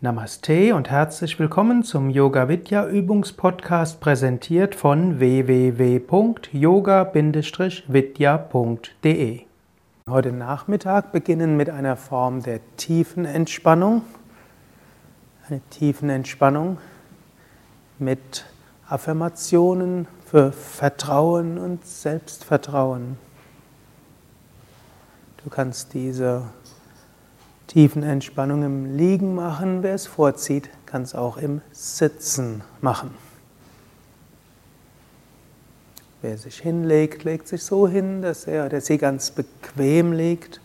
Namaste und herzlich willkommen zum Yoga Vidya Übungspodcast präsentiert von www.yoga-vidya.de. Heute Nachmittag beginnen mit einer Form der tiefen Entspannung. Eine tiefen Entspannung mit Affirmationen für Vertrauen und Selbstvertrauen. Du kannst diese tiefen Entspannung im Liegen machen. Wer es vorzieht, kann es auch im Sitzen machen. Wer sich hinlegt, legt sich so hin, dass er oder sie ganz bequem liegt.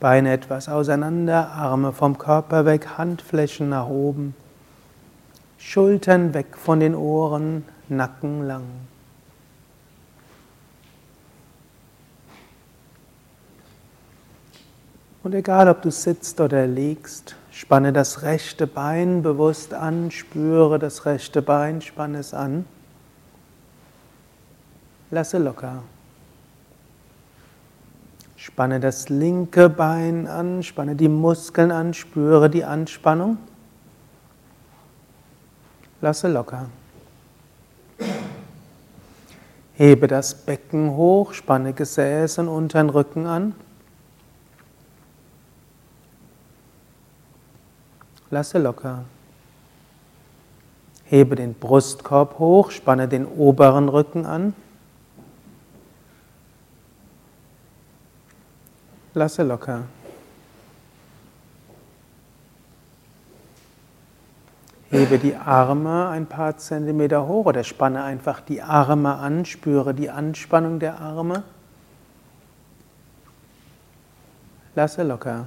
Beine etwas auseinander, Arme vom Körper weg, Handflächen nach oben. Schultern weg von den Ohren, Nacken lang. Und egal, ob du sitzt oder liegst, spanne das rechte Bein bewusst an, spüre das rechte Bein, spanne es an. Lasse locker. Spanne das linke Bein an, spanne die Muskeln an, spüre die Anspannung. Lasse locker. Hebe das Becken hoch, spanne Gesäß und unteren Rücken an. Lasse locker. Hebe den Brustkorb hoch, spanne den oberen Rücken an. Lasse locker. Hebe die Arme ein paar Zentimeter hoch oder spanne einfach die Arme an, spüre die Anspannung der Arme. Lasse locker.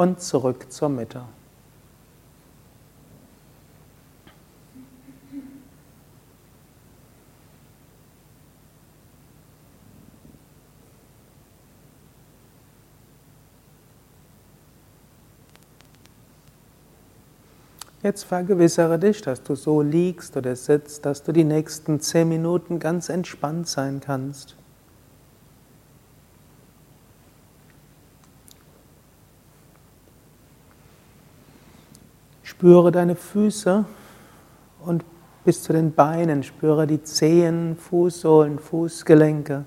Und zurück zur Mitte. Jetzt vergewissere dich, dass du so liegst oder sitzt, dass du die nächsten zehn Minuten ganz entspannt sein kannst. Spüre deine Füße und bis zu den Beinen. Spüre die Zehen, Fußsohlen, Fußgelenke.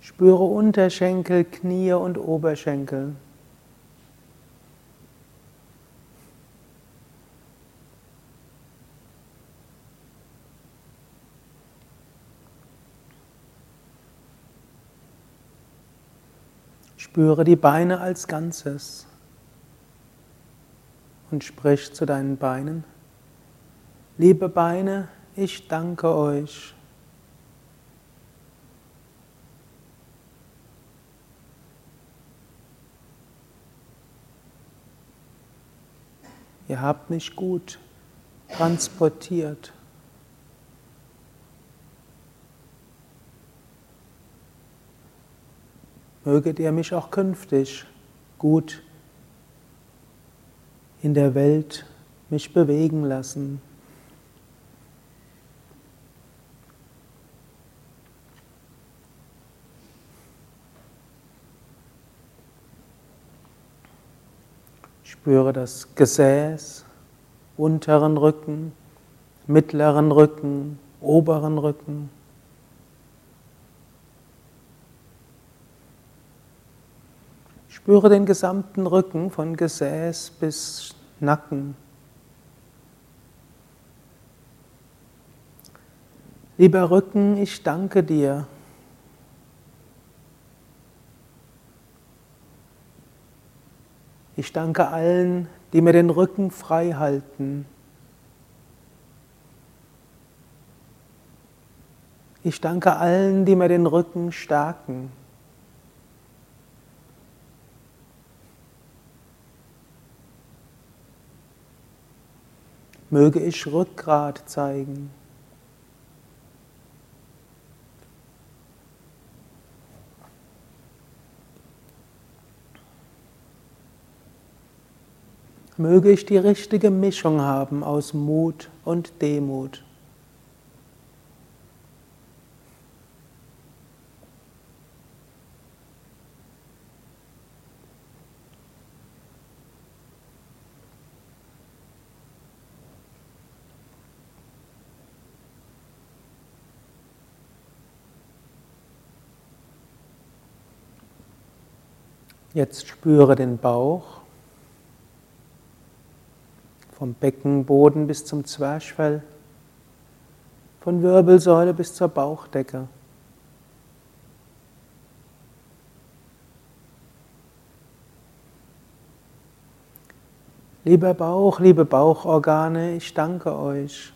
Spüre Unterschenkel, Knie und Oberschenkel. Spüre die Beine als Ganzes und sprich zu deinen Beinen. Liebe Beine, ich danke euch. Ihr habt mich gut transportiert. Möget ihr mich auch künftig gut transportieren in der Welt mich bewegen lassen. Spüre das Gesäß, unteren Rücken, mittleren Rücken, oberen Rücken. Spüre den gesamten Rücken von Gesäß bis Nacken. Lieber Rücken, ich danke dir. Ich danke allen, die mir den Rücken frei halten. Ich danke allen, die mir den Rücken stärken. Möge ich Rückgrat zeigen. Möge ich die richtige Mischung haben aus Mut und Demut. Jetzt spüre den Bauch vom Beckenboden bis zum Zwerchfell, von Wirbelsäule bis zur Bauchdecke. Lieber Bauch, liebe Bauchorgane, ich danke euch.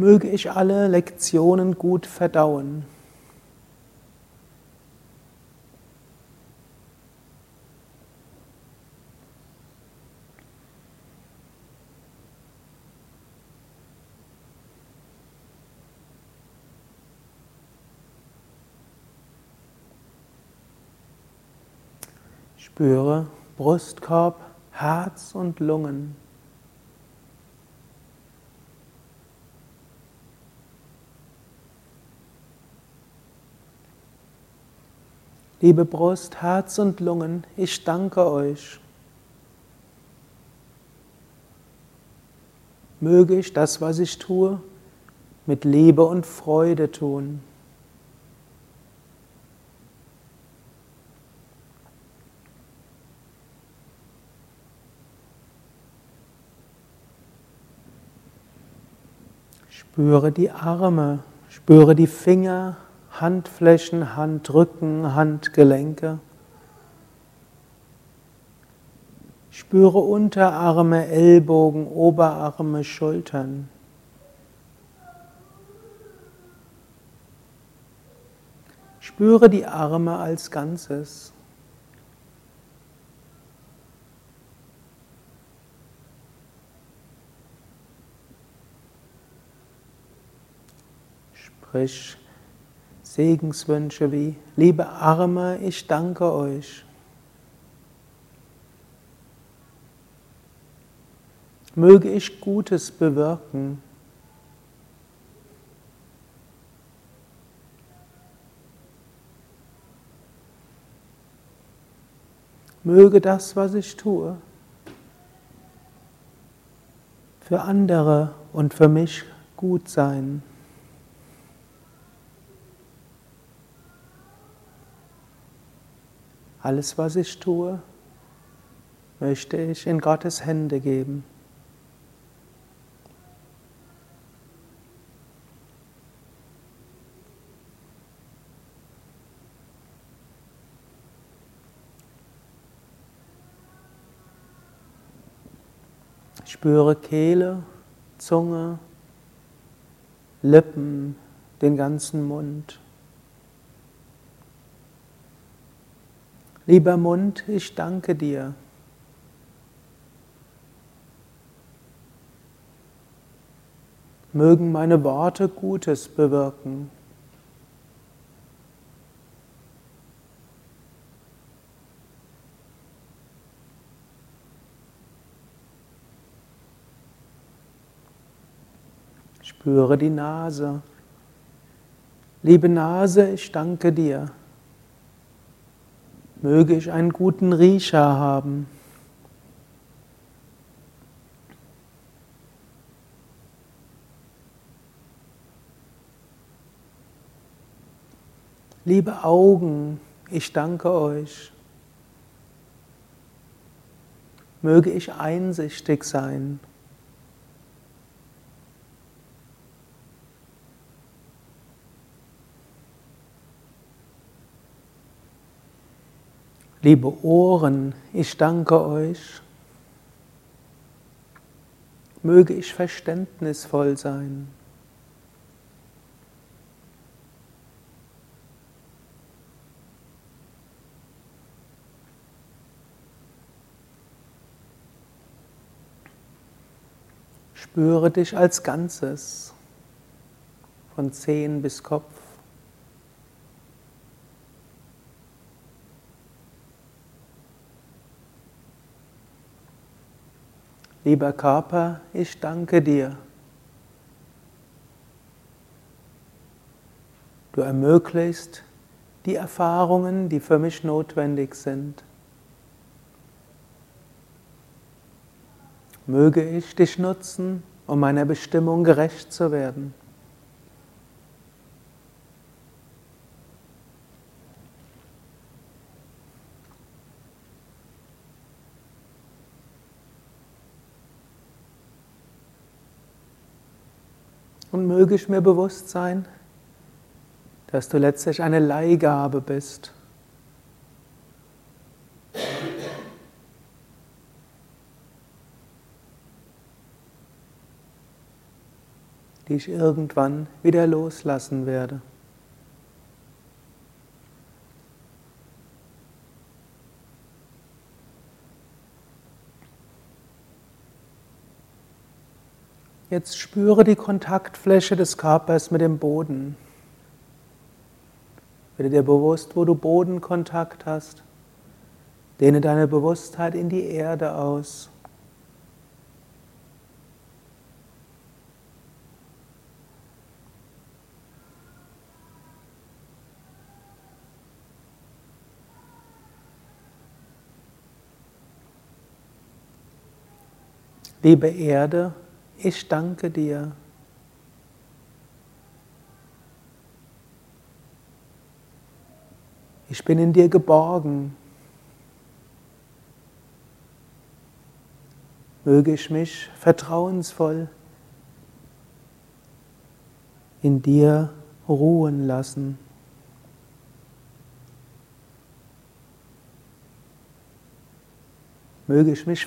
Möge ich alle Lektionen gut verdauen. Spüre Brustkorb, Herz und Lungen. Liebe Brust, Herz und Lungen, ich danke euch. Möge ich das, was ich tue, mit Liebe und Freude tun. Spüre die Arme, spüre die Finger, Handflächen, Handrücken, Handgelenke. Spüre Unterarme, Ellbogen, Oberarme, Schultern. Spüre die Arme als Ganzes. Sprich Segenswünsche wie, liebe Arme, ich danke euch. Möge ich Gutes bewirken. Möge das, was ich tue, für andere und für mich gut sein. Alles, was ich tue, möchte ich in Gottes Hände geben. spüre Kehle, Zunge, Lippen, den ganzen Mund. Lieber Mund, ich danke dir. Mögen meine Worte Gutes bewirken. Spüre die Nase. Liebe Nase, ich danke dir. Möge ich einen guten Riecher haben. Liebe Augen, ich danke euch. Möge ich einsichtig sein. Liebe Ohren, ich danke euch. Möge ich verständnisvoll sein. Spüre dich als Ganzes, von Zehen bis Kopf. Lieber Körper, ich danke dir. Du ermöglichst die Erfahrungen, die für mich notwendig sind. Möge ich dich nutzen, um meiner Bestimmung gerecht zu werden. Und möge ich mir bewusst sein, dass du letztlich eine Leihgabe bist. die ich irgendwann wieder loslassen werde. Jetzt spüre die Kontaktfläche des Körpers mit dem Boden. Werde dir bewusst, wo du Bodenkontakt hast. Dehne deine Bewusstheit in die Erde aus. Liebe Erde, ich danke dir. Ich bin in dir geborgen. Möge ich mich vertrauensvoll in dir ruhen lassen. Möge ich, mich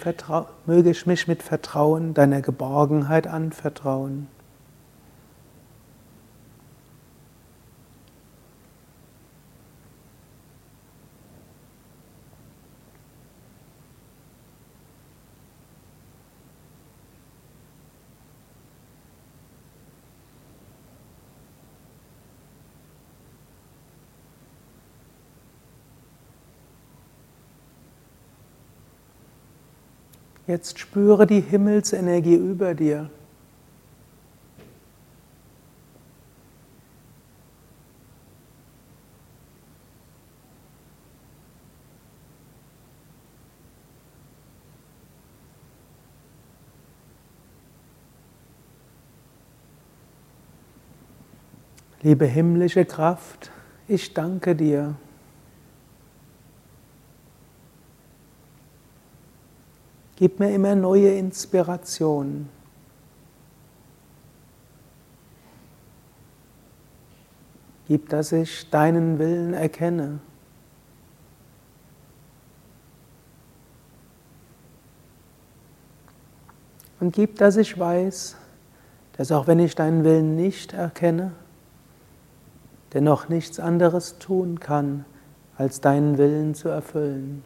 möge ich mich mit Vertrauen deiner Geborgenheit anvertrauen. Jetzt spüre die Himmelsenergie über dir. Liebe himmlische Kraft, ich danke dir. Gib mir immer neue Inspiration. Gib, dass ich deinen Willen erkenne. Und gib, dass ich weiß, dass auch wenn ich deinen Willen nicht erkenne, dennoch nichts anderes tun kann, als deinen Willen zu erfüllen.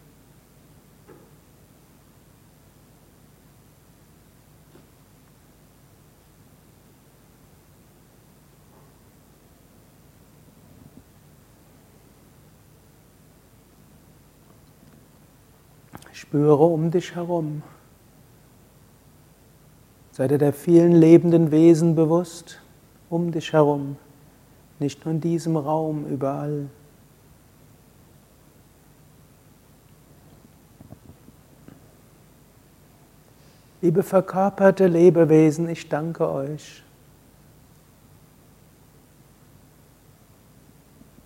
Spüre um dich herum. Sei dir der vielen lebenden Wesen bewusst um dich herum, nicht nur in diesem Raum, überall. Liebe verkörperte Lebewesen, ich danke euch.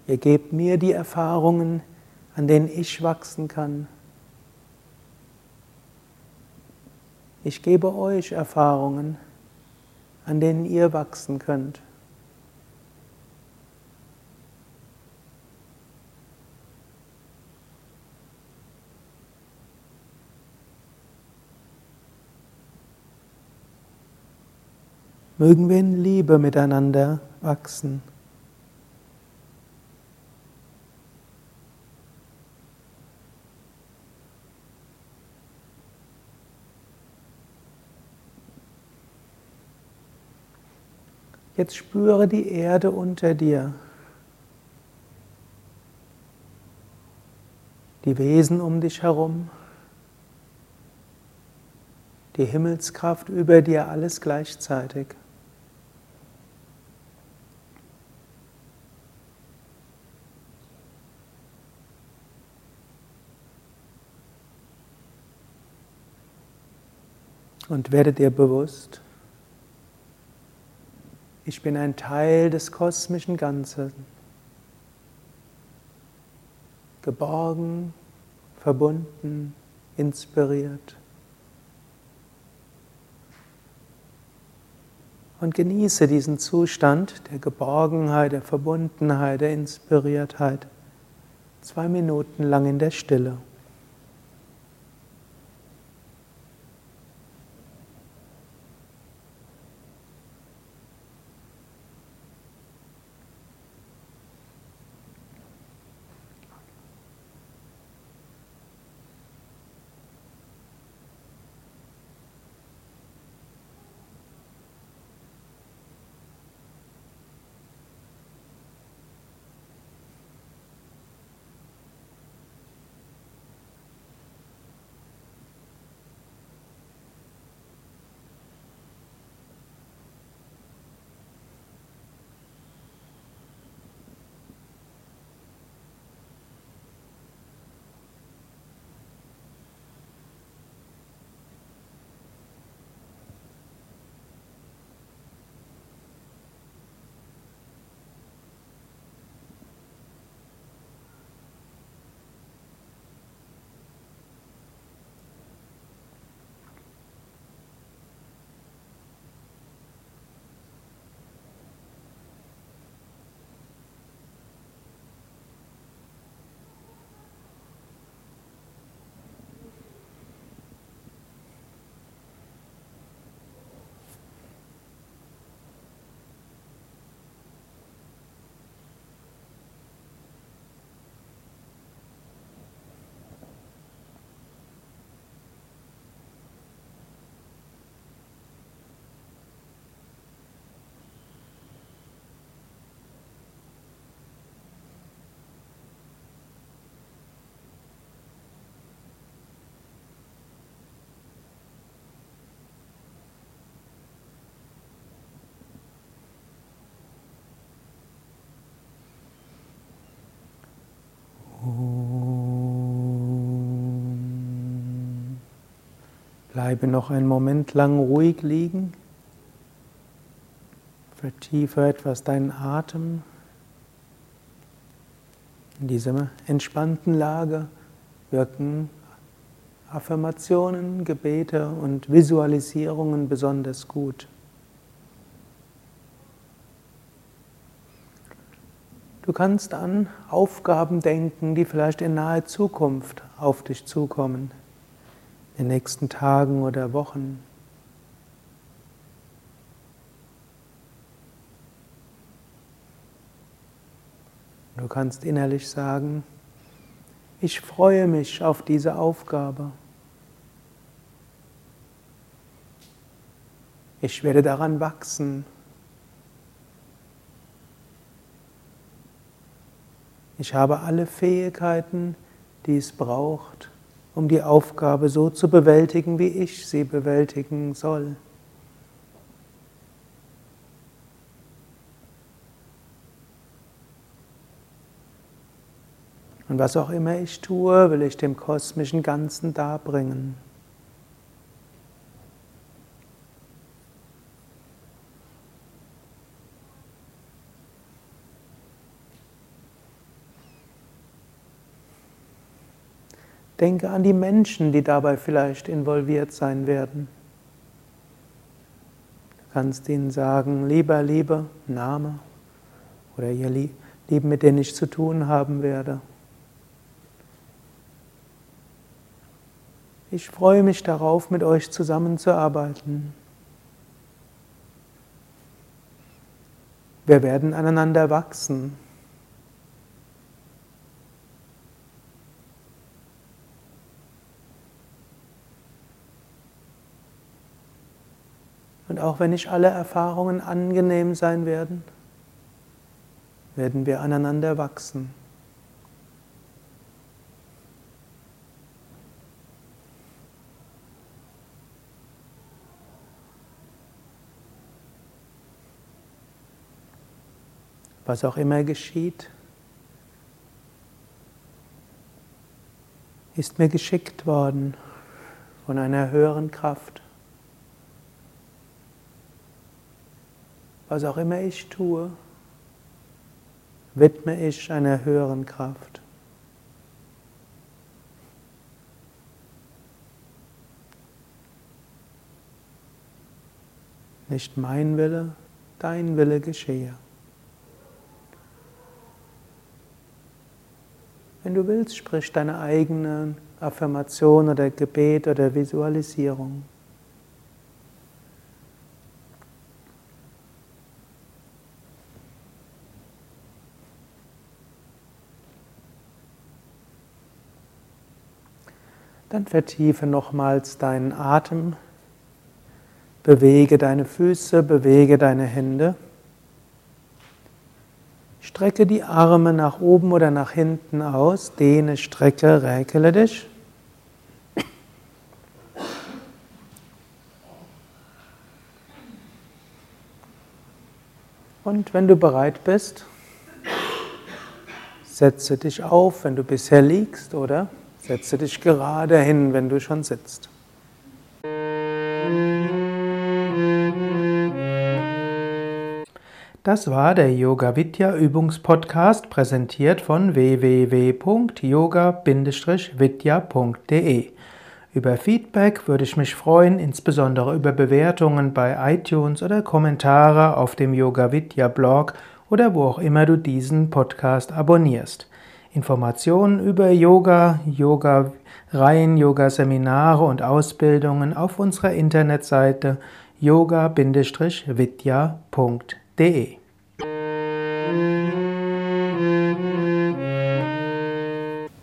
Ihr gebt mir die Erfahrungen, an denen ich wachsen kann. Ich gebe euch Erfahrungen, an denen ihr wachsen könnt. Mögen wir in Liebe miteinander wachsen. Jetzt spüre die Erde unter dir. Die Wesen um dich herum. Die Himmelskraft über dir, alles gleichzeitig. Und werde dir bewusst, ich bin ein Teil des kosmischen Ganzen. Geborgen, verbunden, inspiriert. Und genieße diesen Zustand der Geborgenheit, der Verbundenheit, der Inspiriertheit zwei Minuten lang in der Stille. Bleibe noch einen Moment lang ruhig liegen. Vertiefe etwas deinen Atem. In dieser entspannten Lage wirken Affirmationen, Gebete und Visualisierungen besonders gut. Du kannst an Aufgaben denken, die vielleicht in naher Zukunft auf dich zukommen den nächsten Tagen oder Wochen. Du kannst innerlich sagen, ich freue mich auf diese Aufgabe. Ich werde daran wachsen. Ich habe alle Fähigkeiten, die es braucht, um die Aufgabe so zu bewältigen, wie ich sie bewältigen soll. Und was auch immer ich tue, will ich dem kosmischen Ganzen darbringen. Denke an die Menschen, die dabei vielleicht involviert sein werden. Du kannst ihnen sagen, lieber, liebe, Name oder ihr Lieben, mit denen ich zu tun haben werde. Ich freue mich darauf, mit euch zusammenzuarbeiten. Wir werden aneinander wachsen. Auch wenn nicht alle Erfahrungen angenehm sein werden, werden wir aneinander wachsen. Was auch immer geschieht, ist mir geschickt worden von einer höheren Kraft. Was auch immer ich tue, widme ich einer höheren Kraft. Nicht mein Wille, dein Wille geschehe. Wenn du willst, sprich deine eigene Affirmation oder Gebet oder Visualisierung. Dann vertiefe nochmals deinen Atem, bewege deine Füße, bewege deine Hände. Strecke die Arme nach oben oder nach hinten aus, dehne, strecke, räkele dich. Und wenn du bereit bist, setze dich auf, wenn du bisher liegst, oder setze dich gerade hin, wenn du schon sitzt. Das war der Yoga Vidya Übungspodcast, präsentiert von www.yoga-vidya.de. Über Feedback würde ich mich freuen, insbesondere über Bewertungen bei iTunes oder Kommentare auf dem Yoga Vidya Blog oder wo auch immer du diesen Podcast abonnierst. Informationen über Yoga, Yoga-Reihen, Yoga-Seminare und Ausbildungen auf unserer Internetseite yoga-vidya.de De